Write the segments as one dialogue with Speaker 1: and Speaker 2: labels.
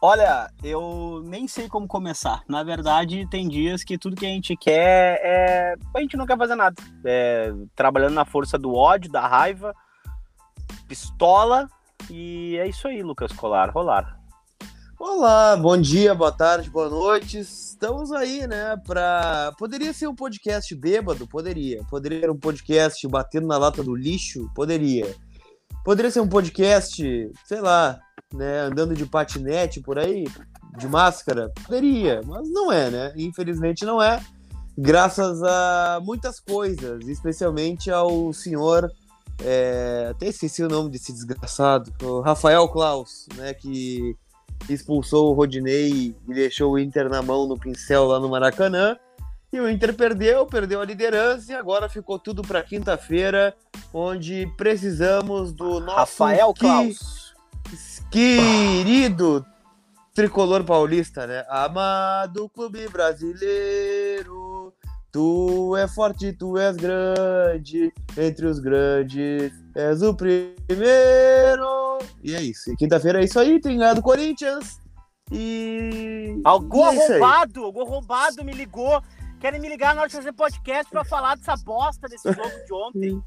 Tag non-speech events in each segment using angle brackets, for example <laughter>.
Speaker 1: Olha, eu nem sei como começar. Na verdade, tem dias que tudo que a gente quer é. A gente não quer fazer nada. É... Trabalhando na força do ódio, da raiva, pistola. E é isso aí, Lucas Colar. Rolar.
Speaker 2: Olá, bom dia, boa tarde, boa noite. Estamos aí, né? Pra... Poderia ser um podcast bêbado? Poderia. Poderia ser um podcast batendo na lata do lixo? Poderia. Poderia ser um podcast, sei lá, né, andando de patinete por aí, de máscara? Poderia, mas não é, né? Infelizmente não é. Graças a muitas coisas, especialmente ao senhor, é, até esqueci o nome desse desgraçado, o Rafael Klaus, né, que expulsou o Rodinei e deixou o Inter na mão no pincel lá no Maracanã. E o Inter perdeu, perdeu a liderança e agora ficou tudo para quinta-feira, onde precisamos do nosso
Speaker 1: Rafael Klaus
Speaker 2: querido tricolor paulista, né? Amado clube brasileiro, tu é forte, tu és grande, entre os grandes és o primeiro. E é isso. Quinta-feira é isso aí, tem ganhado Corinthians. E.
Speaker 1: Algum é arrombado, algum arrombado me ligou. Querem me ligar na hora de fazer podcast pra falar dessa bosta desse jogo de ontem.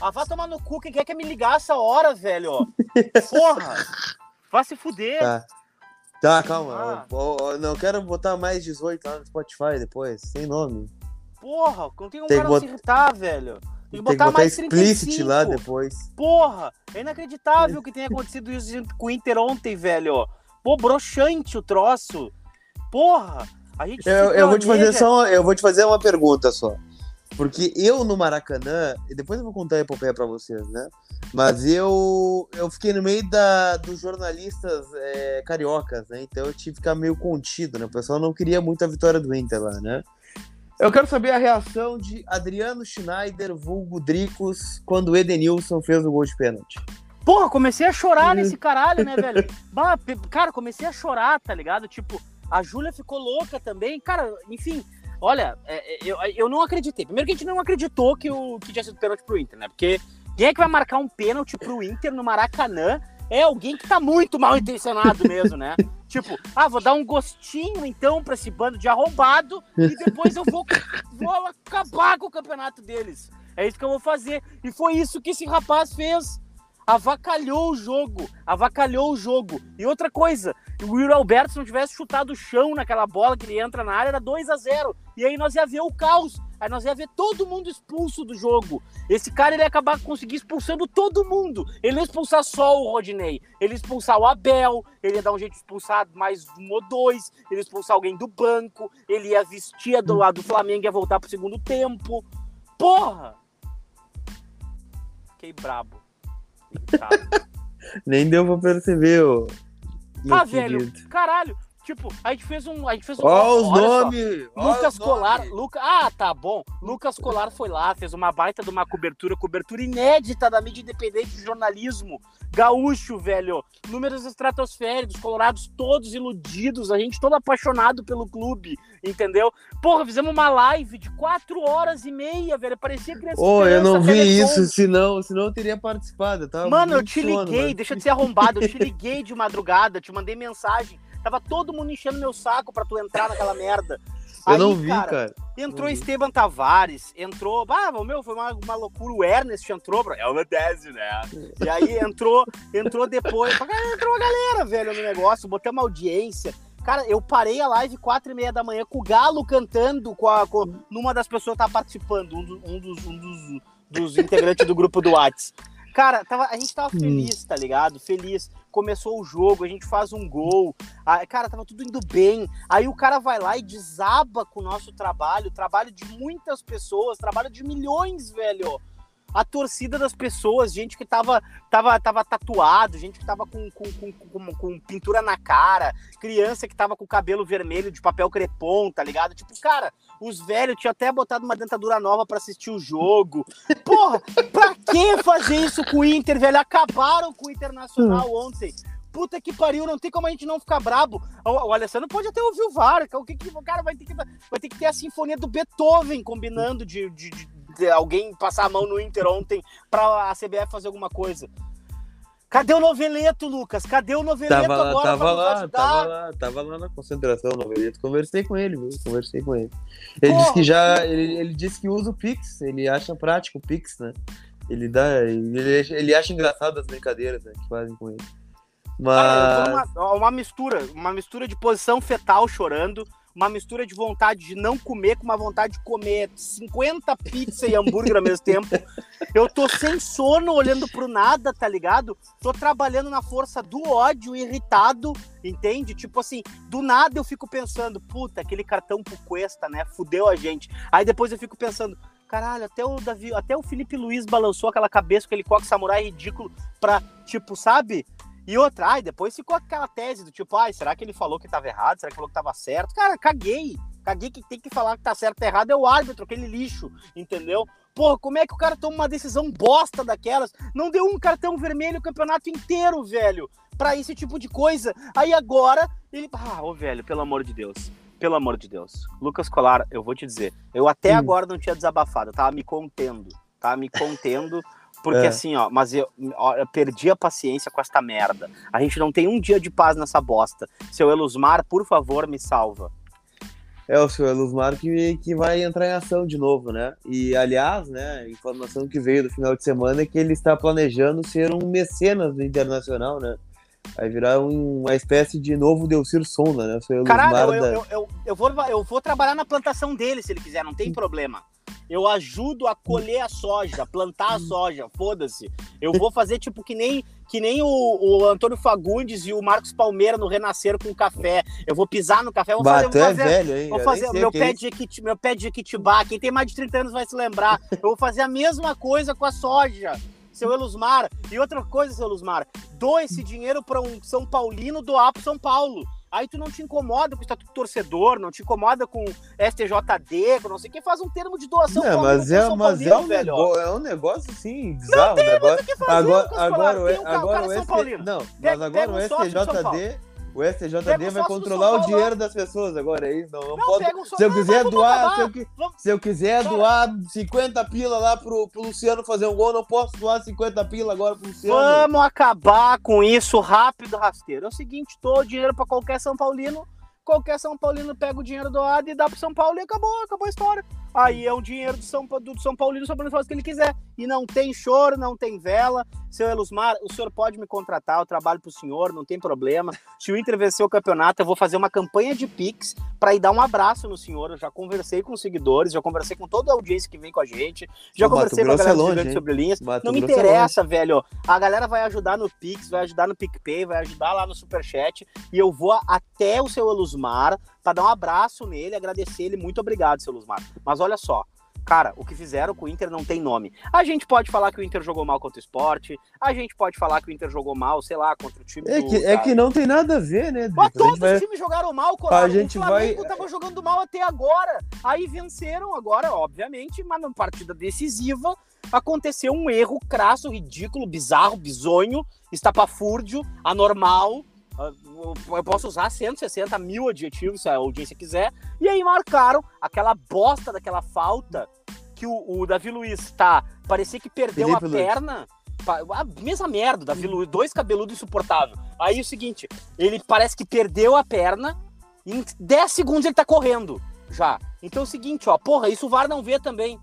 Speaker 1: Ah, vai tomar no cu, quem quer que me ligar essa hora, velho? Porra! Vai se fuder.
Speaker 2: Tá, tá calma. Ah. Eu, eu, não quero botar mais 18 lá no Spotify depois, sem nome.
Speaker 1: Porra, não tem um tem cara bot... se irritar, velho. Tem que botar, tem que botar
Speaker 2: mais explicit lá depois.
Speaker 1: Porra, é inacreditável que tenha acontecido isso com o Inter ontem, velho. Pô, broxante o troço. Porra, a gente
Speaker 2: eu, eu vou te fazer só, eu vou te fazer uma pergunta só. Porque eu no Maracanã, e depois eu vou contar a epopeia pra vocês, né? Mas eu eu fiquei no meio da, dos jornalistas é, cariocas, né? Então eu tive que ficar meio contido, né? O pessoal não queria muito a vitória do Inter lá, né? Eu quero saber a reação de Adriano Schneider, vulgo Dricos, quando o Edenilson fez o gol de pênalti.
Speaker 1: Porra, comecei a chorar nesse caralho, né, velho? <laughs> Bah, cara, comecei a chorar, tá ligado? Tipo, a Júlia ficou louca também. Cara, enfim, Olha, é, é, eu, eu não acreditei. Primeiro que a gente não acreditou que, o, que tinha sido pênalti pro Inter, né? Porque quem é que vai marcar um pênalti pro Inter no Maracanã é alguém que tá muito mal intencionado mesmo, né? <laughs> tipo, ah, vou dar um gostinho então pra esse bando de arrombado e depois eu vou, vou acabar com o campeonato deles. É isso que eu vou fazer. E foi isso que esse rapaz fez avacalhou o jogo, avacalhou o jogo. E outra coisa, o Will Alberto, se não tivesse chutado o chão naquela bola que ele entra na área, era 2 a 0 E aí nós ia ver o caos. Aí nós ia ver todo mundo expulso do jogo. Esse cara ele ia acabar conseguir expulsando todo mundo. Ele ia expulsar só o Rodinei. Ele ia expulsar o Abel. Ele ia dar um jeito de expulsar mais um ou dois. Ele ia expulsar alguém do banco. Ele ia vestir do lado do Flamengo e ia voltar pro segundo tempo. Porra! Fiquei brabo.
Speaker 2: Nem deu pra perceber, ô.
Speaker 1: Ah, velho, caralho. Tipo, a gente fez um. A gente fez um.
Speaker 2: Ó, os nomes!
Speaker 1: Lucas Colar. Nome. Luca, ah, tá bom. Lucas Colar foi lá, fez uma baita de uma cobertura, cobertura inédita da mídia independente de jornalismo. Gaúcho, velho. Números estratosféricos, colorados todos iludidos, a gente todo apaixonado pelo clube, entendeu? Porra, fizemos uma live de quatro horas e meia, velho. Parecia criança.
Speaker 2: Ô, oh, eu não vi isso, senão, senão eu teria participado, tá?
Speaker 1: Mano, eu te liguei, deixa de ser arrombado, eu te liguei de madrugada, te mandei mensagem. Tava todo mundo enchendo meu saco pra tu entrar naquela <laughs> merda.
Speaker 2: Eu Aí, não vi, cara. cara.
Speaker 1: Entrou Esteban Tavares, entrou. Ah, meu, foi uma, uma loucura. O Ernest entrou. Pra... É uma tese, né? <laughs> E aí entrou, entrou depois. Entrou a galera, velho, no negócio, botamos audiência. Cara, eu parei a live quatro e meia da manhã com o Galo cantando, com, a, com numa das pessoas que tá participando, um, do, um, dos, um dos, dos integrantes do grupo do Whats. Cara, tava, a gente tava hum. feliz, tá ligado? Feliz. Começou o jogo, a gente faz um gol. A, cara, tava tudo indo bem. Aí o cara vai lá e desaba com o nosso trabalho, trabalho de muitas pessoas, trabalho de milhões, velho a torcida das pessoas, gente que tava, tava, tava tatuado, gente que tava com, com, com, com, pintura na cara, criança que tava com cabelo vermelho de papel crepom, tá ligado? Tipo, cara, os velhos tinham até botado uma dentadura nova para assistir o jogo. Porra, pra que fazer isso com o Inter, velho? Acabaram com o Internacional hum. ontem puta que pariu, não tem como a gente não ficar brabo. O, o Alessandro pode até ouvir o VAR, o que, que o cara vai ter que vai ter que ter a sinfonia do Beethoven combinando de, de, de alguém passar a mão no Inter ontem para a CBF fazer alguma coisa. Cadê o noveleto, Lucas? Cadê o noveleto
Speaker 2: tava lá,
Speaker 1: agora
Speaker 2: tava lá, tava lá, tava lá na concentração o noveleto. Conversei com ele, viu? Conversei com ele. Ele
Speaker 1: Porra,
Speaker 2: disse que já. Ele, ele disse que usa o Pix, ele acha prático o Pix, né? Ele dá. Ele, ele acha engraçado as brincadeiras né, que fazem com ele. Mas.
Speaker 1: tô numa- uma mistura, uma mistura de posição fetal chorando, uma mistura de vontade de não comer com uma vontade de comer 50 pizza e hambúrguer ao mesmo tempo. Eu tô sem sono olhando pro nada, tá ligado? Tô trabalhando na força do ódio, irritado, entende? Tipo assim, do nada eu fico pensando, puta, aquele cartão pro Cuesta, né? Fudeu a gente. Aí depois eu fico pensando, caralho, até o Davi, até o Felipe Luiz balançou aquela cabeça aquele coque samurai ridículo pra, tipo, sabe? E outra, ai, depois ficou aquela tese do tipo, ai, será que ele falou que tava errado? Será que falou que tava certo? Cara, caguei. Caguei que tem que falar que tá certo ou errado é o árbitro, aquele lixo, entendeu? Porra, como é que o cara toma uma decisão bosta daquelas? Não deu um cartão vermelho o campeonato inteiro, velho, pra esse tipo de coisa. Aí agora, ele. Ah, ô, velho, pelo amor de Deus. Pelo amor de Deus. Lucas Colar, eu vou te dizer, eu até
Speaker 2: Hum.
Speaker 1: agora não tinha desabafado, eu tava me contendo. Tava me contendo. Porque
Speaker 2: É.
Speaker 1: assim, ó, mas eu, ó, eu perdi a paciência com esta merda. A gente não tem um dia de paz nessa bosta. Seu Elusmar, por favor, me salva.
Speaker 2: É o seu Elusmar que, que vai entrar em ação de novo, né? E, aliás, né, a informação que veio do final de semana é que ele está planejando ser um mecenas do Internacional, né? Vai virar um- uma espécie de novo Delcir Sonda, né?
Speaker 1: Caralho, eu, eu, eu, eu vou, eu vou trabalhar na plantação dele se ele quiser, não tem problema. Eu ajudo a colher a soja, plantar a soja, foda-se. Eu vou fazer tipo que nem, que nem o, o Antônio Fagundes e o Marcos Palmeira no Renascer com café. Eu vou pisar no café, vou
Speaker 2: Bah,
Speaker 1: fazer,
Speaker 2: tu
Speaker 1: vou
Speaker 2: é
Speaker 1: fazer,
Speaker 2: velho, hein?
Speaker 1: Vou fazer
Speaker 2: sei
Speaker 1: meu
Speaker 2: é
Speaker 1: pé, de Jequiti- meu pé de Jequitibá. Quem tem mais de 30 anos vai se lembrar. Eu vou fazer a mesma coisa com a soja, seu Elusmar. E outra coisa, seu Elusmar, dou esse dinheiro para um São Paulino doar pro São Paulo. Aí tu não te incomoda com o estatuto torcedor, não te incomoda com STJD, com não sei o que, faz um termo de doação.
Speaker 2: Não, mas é, mas é, um
Speaker 1: velho.
Speaker 2: negócio, é um negócio assim, bizarro. Não tem negócio.
Speaker 1: que fazer,
Speaker 2: agora, agora, o,
Speaker 1: um cara-
Speaker 2: agora
Speaker 1: o cara
Speaker 2: o ST, não, mas agora o STJD, o STJD vai controlar o dinheiro das pessoas agora, é isso? Não, não
Speaker 1: Não,
Speaker 2: pode-
Speaker 1: um
Speaker 2: se eu quiser doar, se eu,
Speaker 1: Vamos-
Speaker 2: se eu quiser
Speaker 1: Cara.
Speaker 2: doar 50 pila lá pro, pro Luciano fazer um gol, eu não posso doar 50 pila agora pro Luciano.
Speaker 1: Vamos acabar com isso rápido, rasteiro. É o seguinte, dou dinheiro pra qualquer São Paulino, qualquer São Paulino pega o dinheiro doado e dá pro São Paulo e acabou, acabou a história. Aí é o dinheiro do São, do São Paulino, o São Paulino faz o que ele quiser. E não tem choro, não tem vela. Seu Elusmar, o senhor pode me contratar, eu trabalho pro senhor, não tem problema. Se o Inter vencer o campeonato, eu vou fazer uma campanha de Pix pra ir dar um abraço no senhor. Eu já conversei com os seguidores, já conversei com toda a audiência que vem com a gente, já
Speaker 2: O Mato
Speaker 1: conversei com a
Speaker 2: é
Speaker 1: galera do
Speaker 2: longe,
Speaker 1: sobre linhas.
Speaker 2: Mato
Speaker 1: Não me
Speaker 2: Grosso é
Speaker 1: interessa, velho. A galera vai ajudar no Pix, vai ajudar no PicPay, vai ajudar lá no Superchat. E eu vou até o seu Elusmar pra dar um abraço nele, agradecer ele. Muito obrigado, seu Elusmar. Mas olha só. Cara, o que fizeram com o Inter não tem nome. A gente pode falar que o Inter jogou mal contra o esporte, a gente pode falar que o Inter jogou mal, sei lá, contra o time
Speaker 2: É
Speaker 1: do.
Speaker 2: que, é que não tem nada a ver, né,
Speaker 1: Mas todos
Speaker 2: vai-
Speaker 1: os times jogaram mal, Colar.
Speaker 2: A gente
Speaker 1: o Flamengo
Speaker 2: vai-
Speaker 1: tava jogando mal até agora. Aí venceram agora, obviamente, mas numa partida decisiva aconteceu um erro crasso, ridículo, bizarro, bizonho, estapafúrdio, anormal. Ah, Eu posso usar 160 mil adjetivos se a audiência quiser. E aí marcaram aquela bosta daquela falta que o, o Davi Luiz tá. Parecia que perdeu
Speaker 2: Felipe
Speaker 1: a
Speaker 2: Luiz.
Speaker 1: perna. A mesma merda, Davi Luiz, dois cabeludos insuportáveis. Aí o seguinte, ele parece que perdeu a perna em 10 segundos ele tá correndo já. Então é o seguinte, ó, porra, isso o VAR não vê também.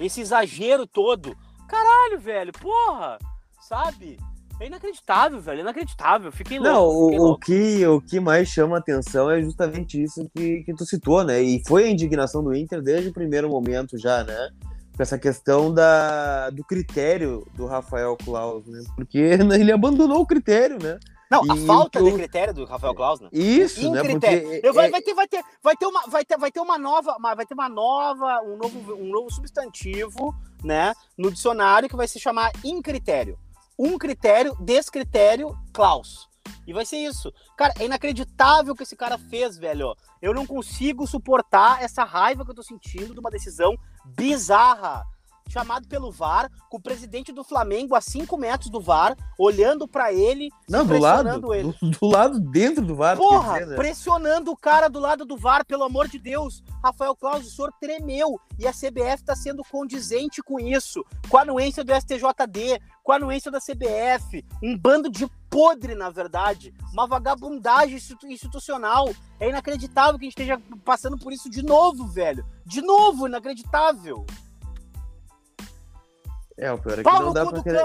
Speaker 1: Esse exagero todo. Caralho, velho, porra, sabe? É inacreditável, velho, é inacreditável. Fiquei louco.
Speaker 2: Não, o, o,
Speaker 1: louco.
Speaker 2: que, o que mais chama atenção é justamente isso que, que tu citou, né? E foi a indignação do Inter desde o primeiro momento já, né? Com essa questão da, do critério do Rafael Claus, né? Porque <laughs> ele abandonou o critério, né?
Speaker 1: Não, a
Speaker 2: e
Speaker 1: falta
Speaker 2: o que
Speaker 1: de critério do Rafael Claus, né?
Speaker 2: Isso, né?
Speaker 1: critério.
Speaker 2: Porque
Speaker 1: Eu, vai,
Speaker 2: é-
Speaker 1: vai ter, vai ter, vai ter uma, vai ter, vai ter uma nova, vai ter uma nova, um novo, um novo substantivo, né, no dicionário que vai se chamar incritério. Um critério, descritério, Klaus. E vai ser isso. Cara, é inacreditável o que esse cara fez, velho. Eu não consigo suportar essa raiva que eu tô sentindo de uma decisão bizarra. Chamado pelo VAR, com o presidente do Flamengo a 5 metros do VAR, olhando para ele,
Speaker 2: Não, do lado.
Speaker 1: ele.
Speaker 2: Do, do lado dentro do VAR.
Speaker 1: Porra,
Speaker 2: dizer, né?
Speaker 1: pressionando o cara do lado do VAR, pelo amor de Deus. Rafael Claus, o senhor tremeu. E a CBF tá sendo condizente com isso. Com a anuência do STJD, com a anuência da CBF. Um bando de podre, na verdade. Uma vagabundagem institu- institucional. É inacreditável que a gente esteja passando por isso de novo, velho. De novo, inacreditável.
Speaker 2: É, o pior é que
Speaker 1: Pau
Speaker 2: não dá pra querer.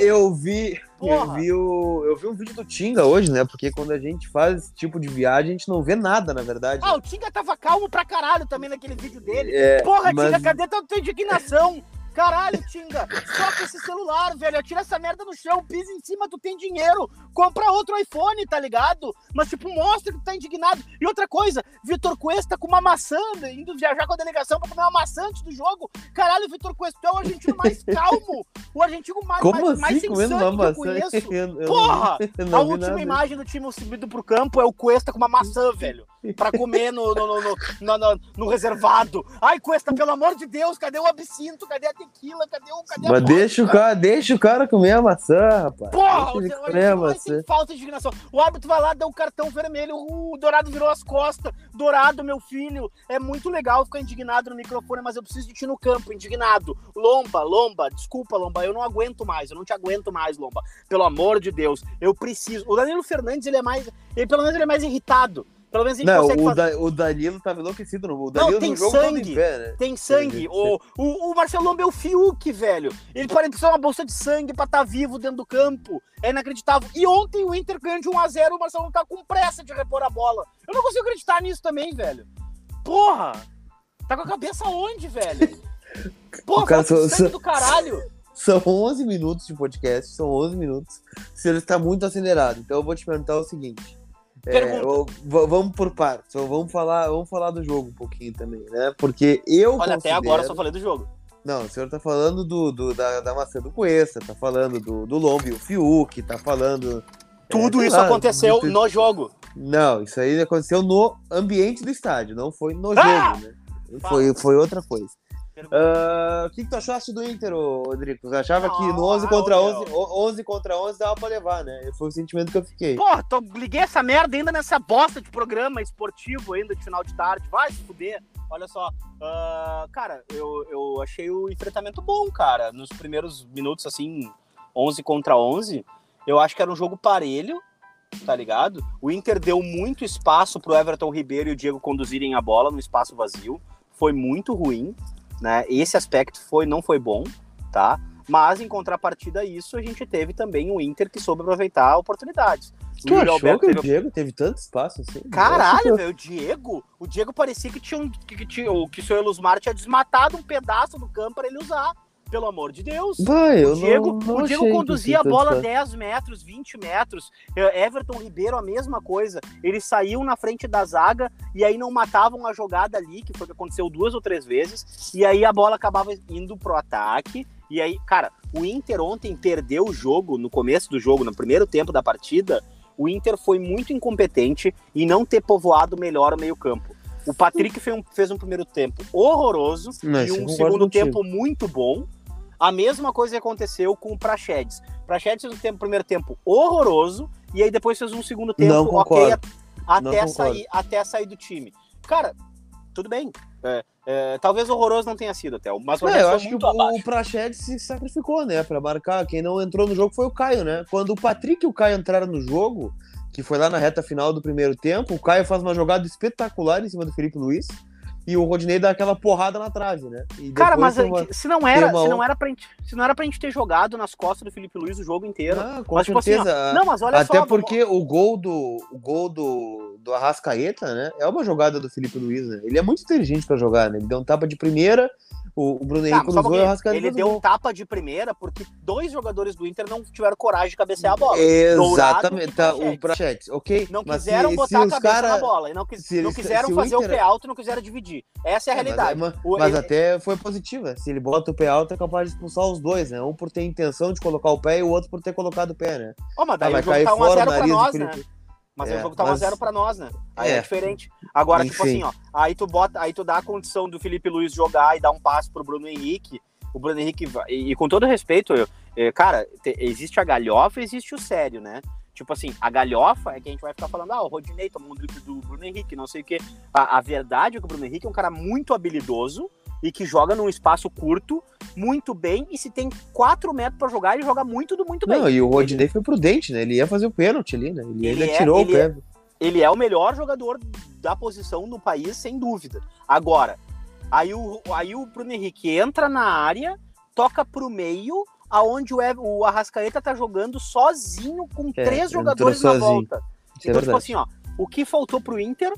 Speaker 2: Eu- vi, eu vi o, eu vi um vídeo do Tinga hoje, né? Porque quando a gente faz esse tipo de viagem, a gente não vê nada, na verdade.
Speaker 1: Ah, o Tinga tava calmo pra caralho também naquele vídeo dele.
Speaker 2: É,
Speaker 1: Porra,
Speaker 2: mas-
Speaker 1: Tinga, cadê tua indignação? Caralho, Tinga, soca esse celular, velho. Atira essa merda no chão, pisa em cima, tu tem dinheiro. Compra outro iPhone, tá ligado? Mas, tipo, mostra que tu tá indignado. E outra coisa, Vitor Cuesta com uma maçã, indo viajar com a delegação pra comer uma maçã antes do jogo. Caralho, Vitor Cuesta, tu é o argentino mais <laughs> calmo. O argentino mais,
Speaker 2: Como
Speaker 1: mais, mais
Speaker 2: assim, comendo
Speaker 1: sensante
Speaker 2: uma
Speaker 1: que eu
Speaker 2: maçã?
Speaker 1: conheço. <laughs>
Speaker 2: Eu- eu
Speaker 1: Porra!
Speaker 2: eu
Speaker 1: A última
Speaker 2: nada.
Speaker 1: imagem do time subido pro campo é o Cuesta com uma maçã, velho. Pra comer no, no, no, no, no- no- no reservado. Ai, Cuesta, pelo amor de Deus, cadê o absinto? Cadê a tequila? Cadê o. Cadê
Speaker 2: Mas deixa o, cara, deixa o cara comer a maçã, rapaz.
Speaker 1: Porra,
Speaker 2: deixa
Speaker 1: o,
Speaker 2: comer a maçã.
Speaker 1: falta de indignação. O árbitro vai lá, dá um cartão vermelho, o Dourado virou as costas. Dourado, meu filho, é muito legal ficar indignado no microfone, mas eu preciso de ti no campo, indignado. Lomba, Lomba, desculpa, Lomba, eu não aguento mais, eu não te aguento mais, Lomba. Pelo amor de Deus, eu preciso. O Danilo Fernandes, ele é mais. Ele, pelo menos ele é mais irritado. Pelo menos ele
Speaker 2: Não,
Speaker 1: consegue
Speaker 2: o,
Speaker 1: fazer.
Speaker 2: Da- o Danilo tava enlouquecido no O Danilo
Speaker 1: tem
Speaker 2: no jogo
Speaker 1: sangue.
Speaker 2: pé, né?
Speaker 1: Tem sangue. O, o, o Marcelo Lomba é o Fiuk, velho. Ele parece ser uma bolsa de sangue pra estar vivo dentro do campo. É inacreditável. E ontem o Inter ganhou de 1x0, o Marcelo Lomba tá com pressa de repor a bola. Eu não consigo acreditar nisso também, velho. Porra! Tá com a cabeça onde, velho? <laughs> Porra,
Speaker 2: O cara só-
Speaker 1: sangue
Speaker 2: só-
Speaker 1: do caralho.
Speaker 2: São 11 minutos de podcast, são 11 minutos. Se ele está muito acelerado. Então eu vou te perguntar o seguinte. É, v- vamos por partes. Vamos falar, vamos falar do jogo um pouquinho também, né? Porque eu
Speaker 1: Olha, até
Speaker 2: considero-
Speaker 1: agora eu só falei do jogo.
Speaker 2: Não, o senhor tá falando do, do- da, da maçã do Cuesta, tá falando do, do Lombi, o Fiuk, tá falando...
Speaker 1: Tudo
Speaker 2: sei
Speaker 1: isso
Speaker 2: lá,
Speaker 1: aconteceu
Speaker 2: de-
Speaker 1: no jogo.
Speaker 2: Não, isso aí aconteceu no ambiente do estádio, não foi no
Speaker 1: Ah!
Speaker 2: jogo, né? Foi, foi outra coisa. Ah, O que, que tu achaste do Inter, Rodrigo? Você achava que no
Speaker 1: Não,
Speaker 2: 11
Speaker 1: ah,
Speaker 2: contra
Speaker 1: ô,
Speaker 2: 11, o- 11 contra 11 dava pra levar, né? Foi o sentimento que eu fiquei.
Speaker 1: Porra, tô, liguei essa merda ainda nessa bosta de programa esportivo ainda de final de tarde. Vai se fuder. Olha só. ah, cara, eu, eu achei o enfrentamento bom, cara. Nos primeiros minutos, assim, 11 contra 11, eu acho que era um jogo parelho, tá ligado? O Inter deu muito espaço pro Everton Ribeiro e o Diego conduzirem a bola no espaço vazio. Foi muito ruim, né? Esse aspecto foi, não foi bom, tá? Mas em contrapartida a isso, a gente teve também o Inter que soube aproveitar oportunidades. O
Speaker 2: Tu achou
Speaker 1: Alberto
Speaker 2: que
Speaker 1: teve
Speaker 2: o Diego teve tanto espaço assim?
Speaker 1: Caralho, velho, o Diego, o Diego parecia que tinha um, que, que, tinha, o- que o seu Elusmar tinha desmatado um pedaço do campo para ele usar. Pelo amor de Deus.
Speaker 2: Vai,
Speaker 1: O Diego,
Speaker 2: não, não
Speaker 1: o Diego conduzia a bola
Speaker 2: tanto
Speaker 1: 10 metros, 20 metros. Eh, Everton Ribeiro, a mesma coisa. Eles saíam na frente da zaga e aí não matavam a jogada ali, que foi o que aconteceu duas ou três vezes. E aí a bola acabava indo pro ataque. E aí, cara, o Inter ontem perdeu o jogo no começo do jogo, no primeiro tempo da partida. O Inter foi muito incompetente em não ter povoado melhor o meio-campo. O Patrick fez um, fez um primeiro tempo horroroso
Speaker 2: Não,
Speaker 1: e um segundo
Speaker 2: contigo.
Speaker 1: tempo muito bom. A mesma coisa aconteceu com o Praxedes. Praxedes fez um tempo, primeiro tempo horroroso e aí depois fez um segundo tempo
Speaker 2: Não
Speaker 1: ok até sair, até sair do time. Cara, tudo bem. É, é, talvez horroroso não tenha sido até, mas o
Speaker 2: É, eu acho que o,
Speaker 1: abaixo.
Speaker 2: o Praxedes se sacrificou, né, pra marcar. Quem não entrou no jogo foi o Caio, né? Quando o Patrick e o Caio entraram no jogo, que foi lá na reta final do primeiro tempo, o Caio faz uma jogada espetacular em cima do Felipe Luiz e o Rodinei dá aquela porrada na trave, né?
Speaker 1: Cara, mas
Speaker 2: uma-
Speaker 1: se não era, se não era pra gente, se não era pra gente ter jogado nas costas do Felipe Luiz o jogo inteiro.
Speaker 2: Ah, com
Speaker 1: mas, tipo assim, ó,
Speaker 2: certeza.
Speaker 1: não, mas olha
Speaker 2: Até
Speaker 1: só,
Speaker 2: porque o gol do o gol do, do Arrascaeta, né? É uma jogada do Felipe Luiz, né? Ele é muito inteligente pra jogar, né? Ele deu um tapa de primeira, o, o Bruno
Speaker 1: Tá,
Speaker 2: Henrique
Speaker 1: mas um
Speaker 2: cruzou e o. Arrascaeta
Speaker 1: ele
Speaker 2: o
Speaker 1: deu um tapa de primeira porque dois jogadores do Inter não tiveram coragem de cabecear a bola.
Speaker 2: Exatamente, tá, o Prachetes, ok?
Speaker 1: Não
Speaker 2: mas
Speaker 1: quiseram
Speaker 2: se,
Speaker 1: botar
Speaker 2: se
Speaker 1: a cabeça
Speaker 2: cara...
Speaker 1: na bola. E não, quis-
Speaker 2: se
Speaker 1: não
Speaker 2: eles-
Speaker 1: quiseram
Speaker 2: se o
Speaker 1: fazer o
Speaker 2: Inter-
Speaker 1: pé alto, não quiseram dividir. Essa é a
Speaker 2: É, mas-
Speaker 1: realidade.
Speaker 2: Mas,
Speaker 1: O-
Speaker 2: mas
Speaker 1: ele-
Speaker 2: até foi positiva. Se ele bota o pé alto, é capaz de expulsar os dois, né? Um por ter intenção de colocar o pé e o outro por ter colocado o pé, né?
Speaker 1: Ó, mas
Speaker 2: Ah,
Speaker 1: daí
Speaker 2: vai
Speaker 1: o jogo
Speaker 2: cair
Speaker 1: tá
Speaker 2: fora
Speaker 1: 1x0
Speaker 2: o
Speaker 1: pra
Speaker 2: nariz do
Speaker 1: nós, né? Mas
Speaker 2: É,
Speaker 1: o jogo tá
Speaker 2: mas-
Speaker 1: 1x0 pra nós, né? Aí é,
Speaker 2: É.
Speaker 1: diferente. Agora, tipo
Speaker 2: Enfim.
Speaker 1: assim, ó, aí tu bota, aí tu dá a condição do Felipe Luiz jogar e dar um passe pro Bruno Henrique. o Bruno Henrique, e, e com todo respeito, eu, eu, cara, te, existe a galhofa existe o sério, né? Tipo assim, a galhofa é que a gente vai ficar falando, ah, o Rodinei tomou um drible do Bruno Henrique, não sei o quê. A, a, verdade é que o Bruno Henrique é um cara muito habilidoso e que joga num espaço curto muito bem. E se tem 4 metros para jogar, ele joga muito do muito bem.
Speaker 2: Não, e o Rodinei foi prudente, né? Ele ia fazer o pênalti ali, né? Ele, ele ainda é, tirou ele o pé. É,
Speaker 1: ele é o melhor jogador da posição no país, sem dúvida. Agora, aí o, aí o Bruno Henrique entra na área, toca pro meio aonde o, o Arrascaeta tá jogando sozinho com é, três jogadores na volta. Isso é então, é tipo assim, ó, o que faltou pro Inter?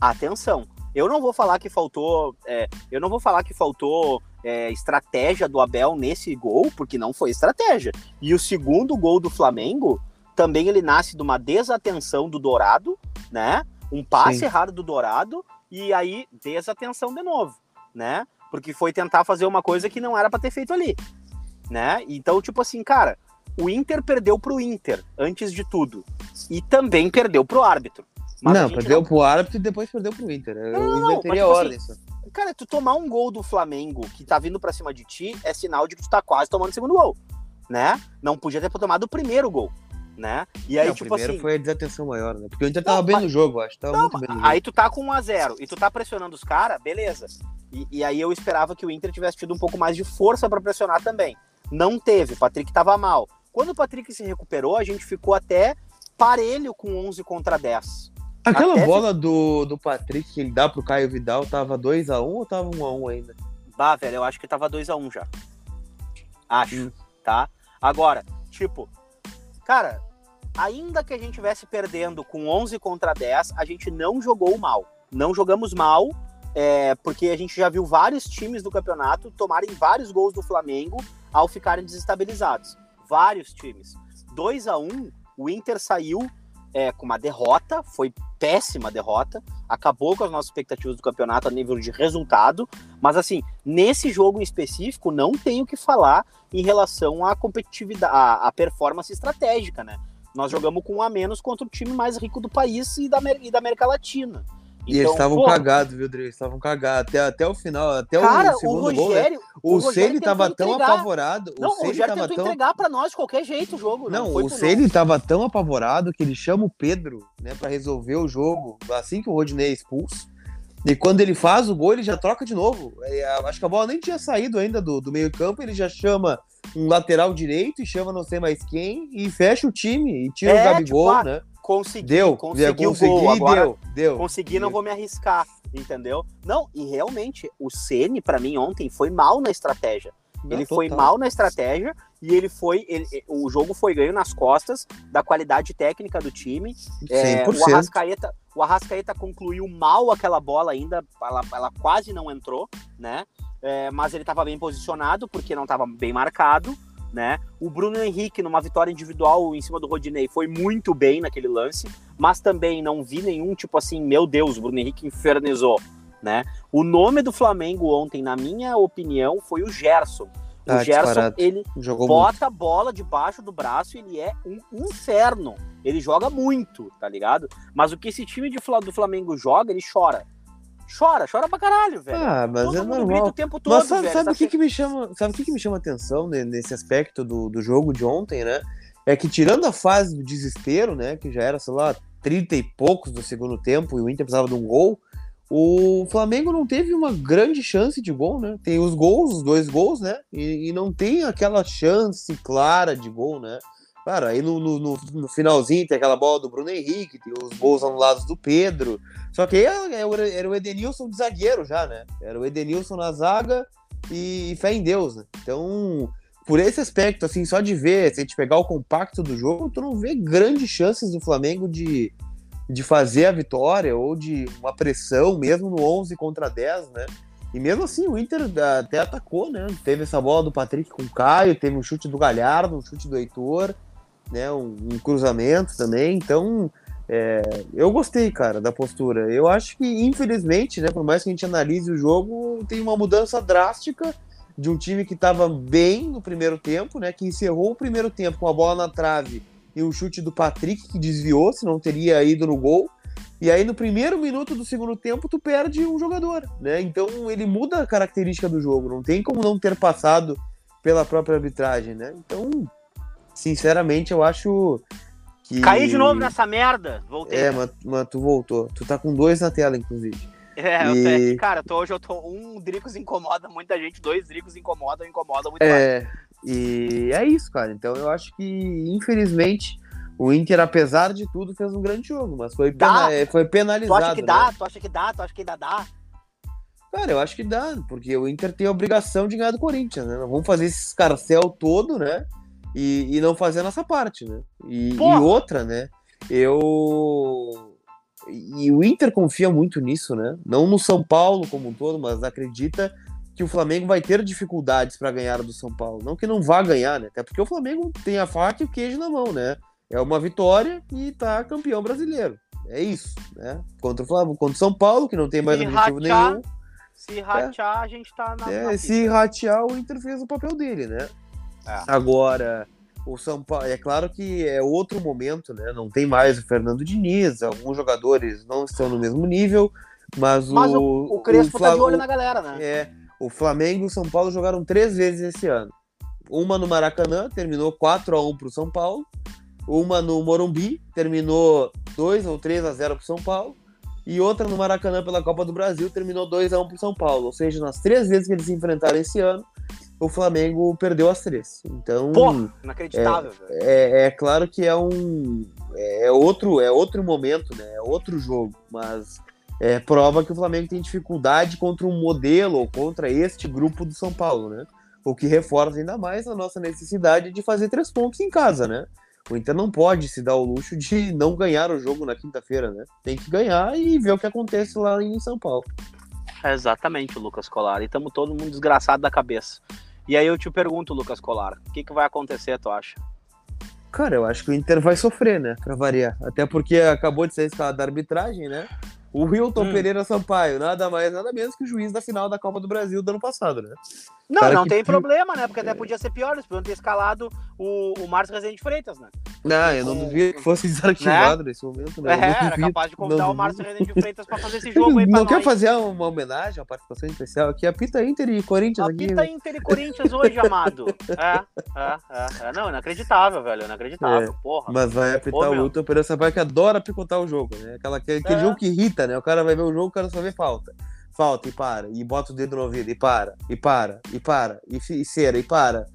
Speaker 1: Atenção. Eu não vou falar que faltou. É, eu não vou falar que faltou é, estratégia do Abel nesse gol, porque não foi estratégia. E o segundo gol do Flamengo também ele nasce de uma desatenção do Dourado, né? Um passe Sim. errado do Dourado e aí desatenção de novo, né? Porque foi tentar fazer uma coisa que não era para ter feito ali né? Então, tipo assim, cara, o Inter perdeu pro Inter, antes de tudo. E também perdeu pro árbitro.
Speaker 2: Não, perdeu não... pro árbitro e depois perdeu pro Inter. Não, o Inter teria tipo ordem. Assim,
Speaker 1: cara, tu tomar um gol do Flamengo que tá vindo pra cima de ti é sinal de que tu tá quase tomando o segundo gol, né? Não podia ter tomado o primeiro gol. Né? E aí,
Speaker 2: não,
Speaker 1: tipo
Speaker 2: primeiro
Speaker 1: assim.
Speaker 2: foi a desatenção maior, né? Porque o Inter tava não, bem mas... no jogo, acho. Tava não, muito bem
Speaker 1: aí tu tá com 1x0 e tu tá pressionando os caras, beleza. E, e, aí eu esperava que o Inter tivesse tido um pouco mais de força para pressionar também. Não teve, o Patrick estava mal. Quando o Patrick se recuperou, a gente ficou até parelho com 11 contra 10.
Speaker 2: Aquela até bola do, do Patrick que ele dá pro Caio Vidal tava 2x1 ou tava 1x1 ainda?
Speaker 1: Bah, velho, eu acho que tava 2x1 já. Acho, hum. tá? Agora, tipo, cara, ainda que a gente estivesse perdendo com 11 contra 10, a gente não jogou mal. Não jogamos mal, é, porque a gente já viu vários times do campeonato tomarem vários gols do Flamengo ao ficarem desestabilizados. Vários times. 2 a 1 um, o Inter saiu é, com uma derrota, foi péssima derrota, acabou com as nossas expectativas do campeonato a nível de resultado, mas assim, nesse jogo em específico, não tenho o que falar em relação à competitividade, à, à performance estratégica, né? Nós jogamos com um a menos contra o time mais rico do país e da, e da América Latina.
Speaker 2: E então, eles estavam cagados, viu, Dre? Estavam cagados. Até, até o final, até
Speaker 1: cara,
Speaker 2: o segundo
Speaker 1: o Rogério,
Speaker 2: gol. Né? O, o Ceni tava tão apavorado.
Speaker 1: Não, o, o Rogério tentou tão... entregar pra nós de qualquer jeito o jogo.
Speaker 2: Não, não o Ceni tava tão apavorado que ele chama o Pedro, né, pra resolver o jogo assim que o Rodinei é expulso. E quando ele faz o gol, ele já troca de novo. É, acho que a bola nem tinha saído ainda do, do meio-campo, ele já chama um lateral direito e chama não sei mais quem e fecha o time e tira é, o Gabigol, tipo, né?
Speaker 1: Consegui,
Speaker 2: deu,
Speaker 1: consegui o gol. Agora, deu, deu. Consegui, não vou me arriscar, entendeu? Não, e realmente, o Ceni para mim ontem foi mal na estratégia. Não, ele total. foi mal na estratégia e ele foi. Ele, o jogo foi ganho nas costas da qualidade técnica do time. É, o, Arrascaeta, o Arrascaeta concluiu mal aquela bola ainda, ela, ela quase não entrou, né? É, mas ele estava bem posicionado porque não estava bem marcado né? O Bruno Henrique, numa vitória individual em cima do Rodinei, foi muito bem naquele lance, mas também não vi nenhum tipo assim, meu Deus, o Bruno Henrique infernizou, né? O nome do Flamengo ontem, na minha opinião, foi o Gerson. O ah, Gerson, disparado. ele Jogou bota muito. a bola debaixo do braço, ele é um inferno. Ele joga muito, tá ligado? Mas o que esse time de, do Flamengo joga, ele chora. Chora, chora pra caralho, velho.
Speaker 2: Ah, mas Todo é normal. o tempo todo, mas sabe, velho, sabe o que, que me chama, sabe o que, que me chama atenção nesse aspecto do, do jogo de ontem, né? É que tirando a fase do desespero, né, que já era, sei lá, 30 e poucos do segundo tempo e o Inter precisava de um gol, o Flamengo não teve uma grande chance de gol, né? Tem os gols, os dois gols, né? E, e não tem aquela chance clara de gol, né? Claro, aí no, no, no, finalzinho tem aquela bola do Bruno Henrique, tem os gols anulados do Pedro. Só que aí era o Edenilson de zagueiro já, né? Era o Edenilson na zaga e, e fé em Deus, né? Então, por esse aspecto, assim, só de ver, se a gente pegar o compacto do jogo, tu não vê grandes chances do Flamengo de, de fazer a vitória ou de uma pressão, mesmo no 11 contra 10, né? E mesmo assim, o Inter até atacou, né? Teve essa bola do Patrick com o Caio, teve um chute do Galhardo, um chute do Heitor né? Um, um cruzamento também. Então, é, eu gostei, cara, da postura. Eu acho que, infelizmente, né, por mais que a gente analise o jogo, tem uma mudança drástica de um time que estava bem no primeiro tempo, né, que encerrou o primeiro tempo com a bola na trave e o chute do Patrick que desviou, se não teria ido no gol. E aí, no primeiro minuto do segundo tempo, tu perde um jogador, né? Então, ele muda a característica do jogo. Não tem como não ter passado pela própria arbitragem, né? Então, sinceramente, eu acho que...
Speaker 1: Caí de novo nessa merda. Voltei.
Speaker 2: É, mas, mas tu voltou. Tu tá com dois na tela, inclusive.
Speaker 1: É, e... eu, cara, tô, hoje eu tô. Um Dricos incomoda muita gente, dois Dricos incomodam, incomoda muito é,
Speaker 2: mais. E é isso, cara. Então eu acho que, infelizmente, o Inter, apesar de tudo, fez um grande jogo, mas foi, pena... É, foi penalizado.
Speaker 1: Tu acha que
Speaker 2: né?
Speaker 1: dá? Tu acha que dá? Tu acha que ainda dá?
Speaker 2: Cara, eu acho que dá, porque o Inter tem a obrigação de ganhar do Corinthians, né? Nós vamos fazer esse escarcel todo, né? E, e não fazer a nossa parte, né? E, e outra, né? Eu e o Inter confia muito nisso, né? Não no São Paulo como um todo, mas acredita que o Flamengo vai ter dificuldades para ganhar do São Paulo. Não que não vá ganhar, né? Até porque o Flamengo tem a faca e o queijo na mão, né? É uma vitória e tá campeão brasileiro. É isso, né? Contra o Flamengo, contra o São Paulo, que não tem mais se objetivo ratear, nenhum.
Speaker 1: Se ratear, é. a gente tá na.
Speaker 2: É, na se ratear, o Inter fez o papel dele, né? É. Agora, o São Paulo, é claro que é outro momento, né? Não tem mais o Fernando Diniz, alguns jogadores não estão no mesmo nível, mas,
Speaker 1: mas
Speaker 2: o.
Speaker 1: o, o Crespo o tá de olho na galera, né?
Speaker 2: É. O Flamengo e o São Paulo jogaram três vezes esse ano. Uma no Maracanã, terminou 4 a 1 para o São Paulo. Uma no Morumbi, terminou 2 ou 3 a 0 para o São Paulo. E outra no Maracanã pela Copa do Brasil, terminou 2 a 1 para o São Paulo. Ou seja, nas três vezes que eles se enfrentaram esse ano, o Flamengo perdeu as três. Então.
Speaker 1: Pô, inacreditável,
Speaker 2: é, é, é, claro que é um. É outro, é outro momento, né? É outro jogo. Mas é, prova que o Flamengo tem dificuldade contra um modelo ou contra este grupo do São Paulo, né? O que reforça ainda mais a nossa necessidade de fazer três pontos em casa, né? O Inter não pode se dar o luxo de não ganhar o jogo na quinta-feira, né? Tem que ganhar e ver o que acontece lá em São Paulo.
Speaker 1: É exatamente, Lucas Colar. E estamos todo mundo desgraçado da cabeça. E aí eu te pergunto, Lucas Colar, o que, que vai acontecer, tu acha?
Speaker 2: Cara, eu acho que o Inter vai sofrer, né? Pra variar. Até porque acabou de ser escalado da arbitragem, né? O Wilton hum. Pereira Sampaio, nada mais, nada menos que o juiz da final da Copa do Brasil do ano passado, né?
Speaker 1: Não, Cara não que... tem problema, né? Porque até podia ser pior, eles podiam ter escalado o, o Márcio Rezende Freitas, né?
Speaker 2: Não, eu não duvido que fosse desarquivado né? nesse momento, né?
Speaker 1: É, era capaz de convidar o Márcio Rezende Freitas pra fazer esse jogo aí <laughs> pra
Speaker 2: Não quer fazer uma homenagem, uma participação especial aqui? Apita Inter e Corinthians aqui.
Speaker 1: Apita Inter e Corinthians hoje, amado. É, é, é, é. Não, inacreditável, velho, inacreditável, é, porra.
Speaker 2: Mas vai apitar Ô, o Wilton Pereira Sampaio que adora picotar o jogo, né? Aquela, aquele, aquele é. jogo que irrita, né? O cara vai ver o jogo, o cara só vê falta falta e para, e bota o dedo no ouvido e para, e para, e para, e, e cera, e para.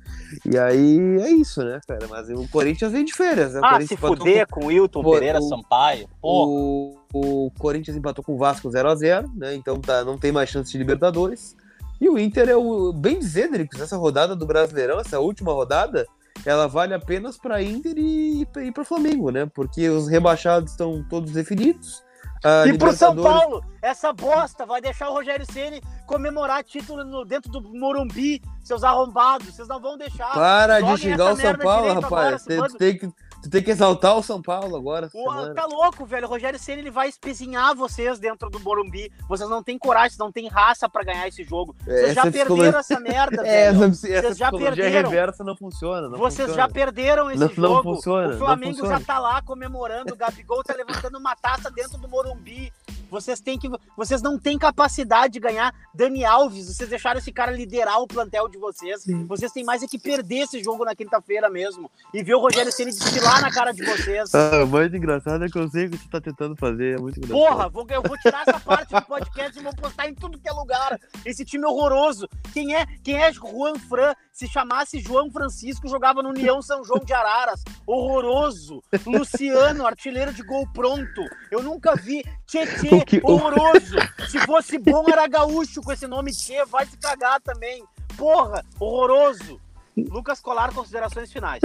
Speaker 2: E aí é isso, né, cara? Mas o Corinthians vem de férias, né?
Speaker 1: Ah, se fuder com o Wilton Pereira o, Sampaio.
Speaker 2: O, o Corinthians empatou com o Vasco 0x0, né? Então tá, não tem mais chance de Libertadores. E o Inter é o. Bem dizer, essa rodada do Brasileirão, essa última rodada, ela vale apenas para Inter e, e para Flamengo, né? Porque os rebaixados estão todos definidos.
Speaker 1: Uh, e pro São Paulo, essa bosta vai deixar o Rogério Ceni comemorar título no, dentro do Morumbi, seus arrombados. Vocês não vão deixar.
Speaker 2: Para de xingar o São Paulo, rapaz. Agora, tem, tem que Tu tem que exaltar o São Paulo agora.
Speaker 1: O, tá louco, velho. O Rogério Senna ele vai espezinhar vocês dentro do Morumbi. Vocês não têm coragem, não têm raça para ganhar esse jogo. Vocês essa já psicologia... perderam essa merda, <laughs>
Speaker 2: é, velho. Essa, essa vocês já perderam. reversa não funciona. Não
Speaker 1: vocês
Speaker 2: funciona.
Speaker 1: já perderam esse
Speaker 2: não,
Speaker 1: jogo.
Speaker 2: Não funciona.
Speaker 1: O Flamengo já tá lá comemorando. O Gabigol tá levantando uma taça dentro do Morumbi. Vocês têm que. Vocês não têm capacidade de ganhar Dani Alves. Vocês deixaram esse cara liderar o plantel de vocês. Sim. Vocês têm mais é que perder esse jogo na quinta-feira mesmo. E ver o Rogério Ceni desfilar na cara de vocês.
Speaker 2: Ah, o mais engraçado é que eu sei o que você tá tentando fazer. É muito engraçado.
Speaker 1: Porra, vou, eu vou tirar essa parte do podcast e vou postar em tudo que é lugar. Esse time horroroso. Quem é, quem é Juan Fran? Se chamasse João Francisco, jogava no União São João de Araras. Horroroso. Luciano, artilheiro de gol pronto. Eu nunca vi. Tietê, que, horroroso. Se fosse bom, era gaúcho com esse nome Tchê, vai se cagar também. Porra, horroroso. Lucas Colar, considerações finais.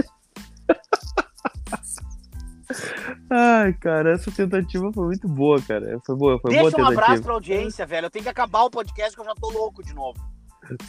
Speaker 2: Ai, cara, essa tentativa foi muito boa, cara. Foi boa, foi
Speaker 1: Deixa
Speaker 2: boa
Speaker 1: um abraço pra audiência, velho. Eu tenho que acabar o podcast que eu já tô louco de novo.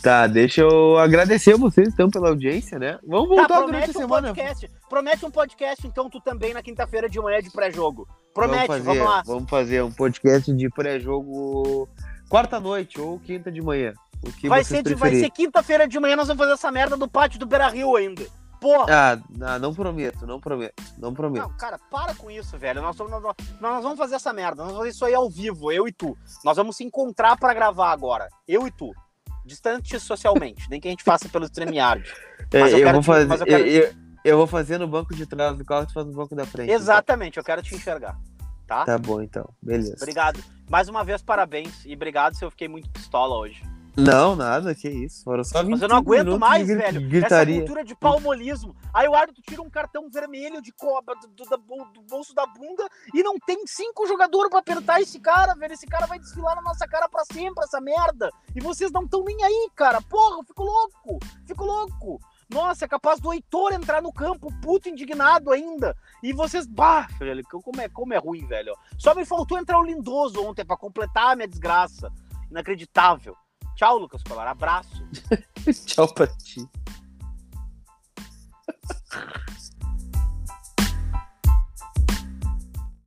Speaker 2: Tá, deixa eu agradecer a vocês então pela audiência, né? Vamos voltar tá, durante a semana.
Speaker 1: Podcast. Promete um podcast, então, tu também na quinta-feira de manhã de pré-jogo. Promete,
Speaker 2: vamos, fazer,
Speaker 1: vamos lá.
Speaker 2: Vamos fazer um podcast de pré-jogo quarta-noite ou quinta de manhã. O que
Speaker 1: vai, ser, vai ser quinta-feira de manhã, nós vamos fazer essa merda do pátio do Beira Rio ainda. Porra!
Speaker 2: Ah, não, não prometo, não prometo, não prometo.
Speaker 1: Não, cara, para com isso, velho. Nós, nós, nós, nós vamos fazer essa merda. Nós vamos fazer isso aí ao vivo, eu e tu. Nós vamos se encontrar pra gravar agora. Eu e tu. Distante socialmente. Nem que a gente faça pelo StreamYard.
Speaker 2: É, <laughs>
Speaker 1: Mas
Speaker 2: eu,
Speaker 1: eu quero
Speaker 2: vou
Speaker 1: te-
Speaker 2: fazer,
Speaker 1: eu
Speaker 2: eu,
Speaker 1: quero-
Speaker 2: eu, eu vou fazer no banco de trás do carro, tu faz no banco da frente.
Speaker 1: Exatamente, eu quero te enxergar. Tá?
Speaker 2: então. Tá bom, então. Beleza.
Speaker 1: Obrigado. Mais uma vez, parabéns. E obrigado se eu fiquei muito pistola hoje.
Speaker 2: Não, nada, que isso. Foram só 20
Speaker 1: Mas eu não aguento mais,
Speaker 2: gri-
Speaker 1: velho.
Speaker 2: Gritaria.
Speaker 1: Essa cultura de palmolismo. Aí o árbitro tira um cartão vermelho de cobra do, do- do bolso da bunda e não tem cinco jogadores pra apertar esse cara, velho. Esse cara vai desfilar na nossa cara pra sempre, essa merda. E vocês não estão nem aí, cara. Porra, eu fico louco. Fico louco. Nossa, é capaz do Heitor entrar no campo, puto indignado ainda. E vocês, bah, velho, como é, como é ruim, velho. Só me faltou entrar o Lindoso ontem pra completar a minha desgraça. Inacreditável. Tchau, Lucas Colar. Abraço. <laughs>
Speaker 2: Tchau pra ti. <laughs>